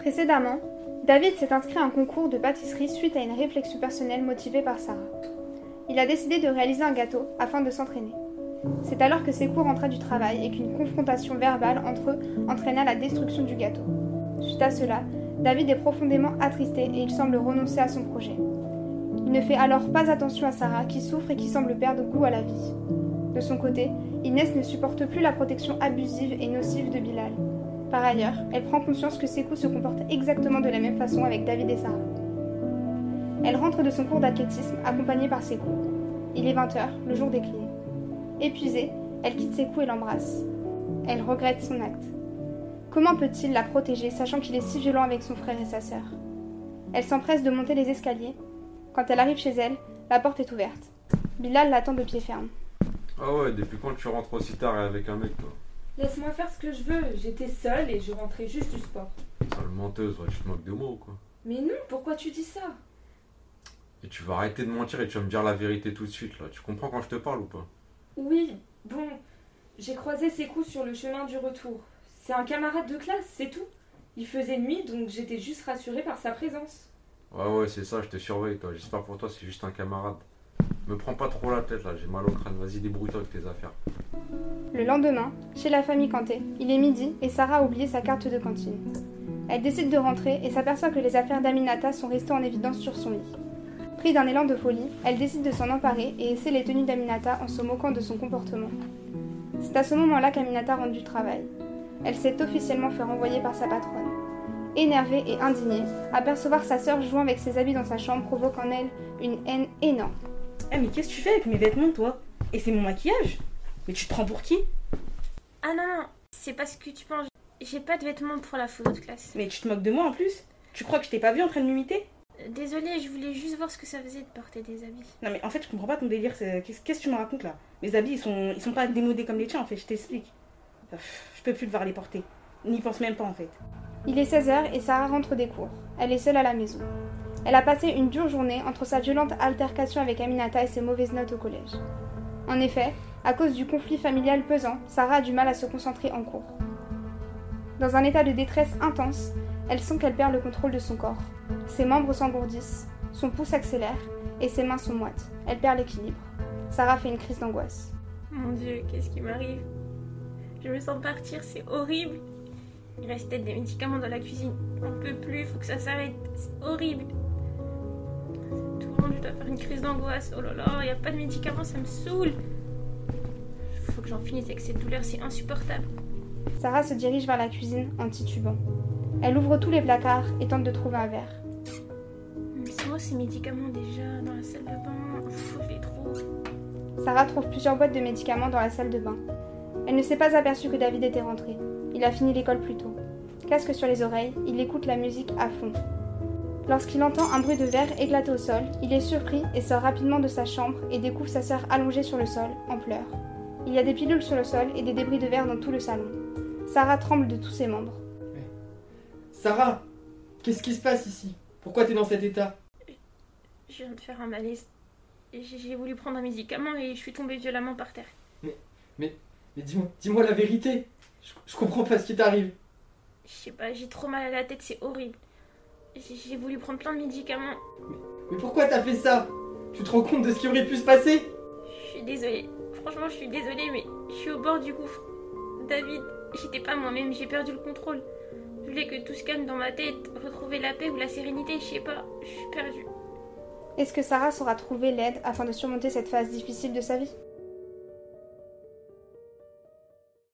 Précédemment, David s'est inscrit à un concours de pâtisserie suite à une réflexion personnelle motivée par Sarah. Il a décidé de réaliser un gâteau afin de s'entraîner. C'est alors que Sekou rentra du travail et qu'une confrontation verbale entre eux entraîna la destruction du gâteau. Suite à cela, David est profondément attristé et il semble renoncer à son projet. Il ne fait alors pas attention à Sarah qui souffre et qui semble perdre goût à la vie. De son côté, Inès ne supporte plus la protection abusive et nocive de Bilal. Par ailleurs, elle prend conscience que Sekou se comporte exactement de la même façon avec David et Sarah. Elle rentre de son cours d'athlétisme accompagnée par Sekou. Il est 20h, le jour décline. Épuisée, elle quitte Sekou et l'embrasse. Elle regrette son acte. Comment peut-il la protéger sachant qu'il est si violent avec son frère et sa sœur? Elle s'empresse de monter les escaliers. Quand elle arrive chez elle, la porte est ouverte. Bilal l'attend de pied ferme. Ah ouais, depuis quand tu rentres aussi tard avec un mec, toi? Laisse-moi faire ce que je veux. J'étais seule et je rentrais juste du sport. Sale menteuse, ouais, tu te moques de moi ou quoi? Mais non, pourquoi tu dis ça? Et tu vas arrêter de mentir et tu vas me dire la vérité tout de suite, là. Tu comprends quand je te parle ou pas? Oui, bon, j'ai croisé ses coups sur le chemin du retour. C'est un camarade de classe, c'est tout. Il faisait nuit, donc j'étais juste rassurée par sa présence. Ouais, ouais, c'est ça, je te surveille, toi. J'espère pour toi, c'est juste un camarade. Me prends pas trop la tête, là, j'ai mal au crâne. Vas-y, débrouille-toi avec tes affaires. Le lendemain, chez la famille Kanté, il est midi et Sarah a oublié sa carte de cantine. Elle décide de rentrer et s'aperçoit que les affaires d'Aminata sont restées en évidence sur son lit. Pris d'un élan de folie, elle décide de s'en emparer et essaie les tenues d'Aminata en se moquant de son comportement. C'est à ce moment-là qu'Aminata rentre du travail. Elle s'est officiellement fait renvoyer par sa patronne. Énervée et indignée, apercevoir sa sœur jouant avec ses habits dans sa chambre provoque en elle une haine énorme. Eh mais qu'est-ce que tu fais avec mes vêtements toi? Et c'est mon maquillage Mais tu te prends pour qui Ah non, non, c'est parce que tu penses. J'ai pas de vêtements pour la photo de classe. Mais tu te moques de moi en plus Tu crois que je t'ai pas vu en train de m'imiter Euh, Désolée, je voulais juste voir ce que ça faisait de porter des habits. Non mais en fait je comprends pas ton délire, c'est- qu'est-ce que tu me racontes là? Mes habits ils sont, ils sont pas démodés comme les tiens en fait, je t'explique. Je peux plus devoir les porter. N'y pense même pas en fait. Il est 16h et Sarah rentre des cours. Elle est seule à la maison. Elle a passé une dure journée entre sa violente altercation avec Aminata et ses mauvaises notes au collège. En effet, à cause du conflit familial pesant, Sarah a du mal à se concentrer en cours. Dans un état de détresse intense, elle sent qu'elle perd le contrôle de son corps. Ses membres s'engourdissent, son pouce accélère et ses mains sont moites. Elle perd l'équilibre. Sarah fait une crise d'angoisse. Mon dieu, qu'est-ce qui m'arrive? Je me sens partir, c'est horrible. Il reste peut-être des médicaments dans la cuisine. On peut plus, faut que ça s'arrête. C'est horrible. Tout le monde, je dois faire une crise d'angoisse. Oh là là, y a pas de médicaments, ça me saoule. Faut que j'en finisse avec cette douleur, c'est insupportable. Sarah se dirige vers la cuisine en titubant. Elle ouvre tous les placards et tente de trouver un verre. Mais c'est moi ces médicaments déjà dans la salle de bain. Faut que je les trouve. Sarah trouve plusieurs boîtes de médicaments dans la salle de bain. Elle ne s'est pas aperçue que David était rentré. Il a fini l'école plus tôt. Casque sur les oreilles, il écoute la musique à fond. Lorsqu'il entend un bruit de verre éclater au sol, il est surpris et sort rapidement de sa chambre et découvre sa sœur allongée sur le sol, en pleurs. Il y a des pilules sur le sol et des débris de verre dans tout le salon. Sarah tremble de tous ses membres. Sarah, qu'est-ce qui se passe ici? Pourquoi t'es dans cet état? Je viens de faire un malaise. Et J'ai voulu prendre un médicament et je suis tombée violemment par terre. Mais dis-moi dis-moi la vérité. Je, je comprends pas ce qui t'arrive. Je sais pas, j'ai trop mal à la tête, c'est horrible. J'ai j'ai voulu prendre plein de médicaments. Mais pourquoi t'as fait ça? Tu te rends compte de ce qui aurait pu se passer? Je suis désolée. Franchement, je suis désolée, mais je suis au bord du gouffre. David, j'étais pas moi-même, j'ai perdu le contrôle. Je voulais que tout se calme dans ma tête, retrouver la paix ou la sérénité, je sais pas, je suis perdue. Est-ce que Sarah saura trouver l'aide afin de surmonter cette phase difficile de sa vie?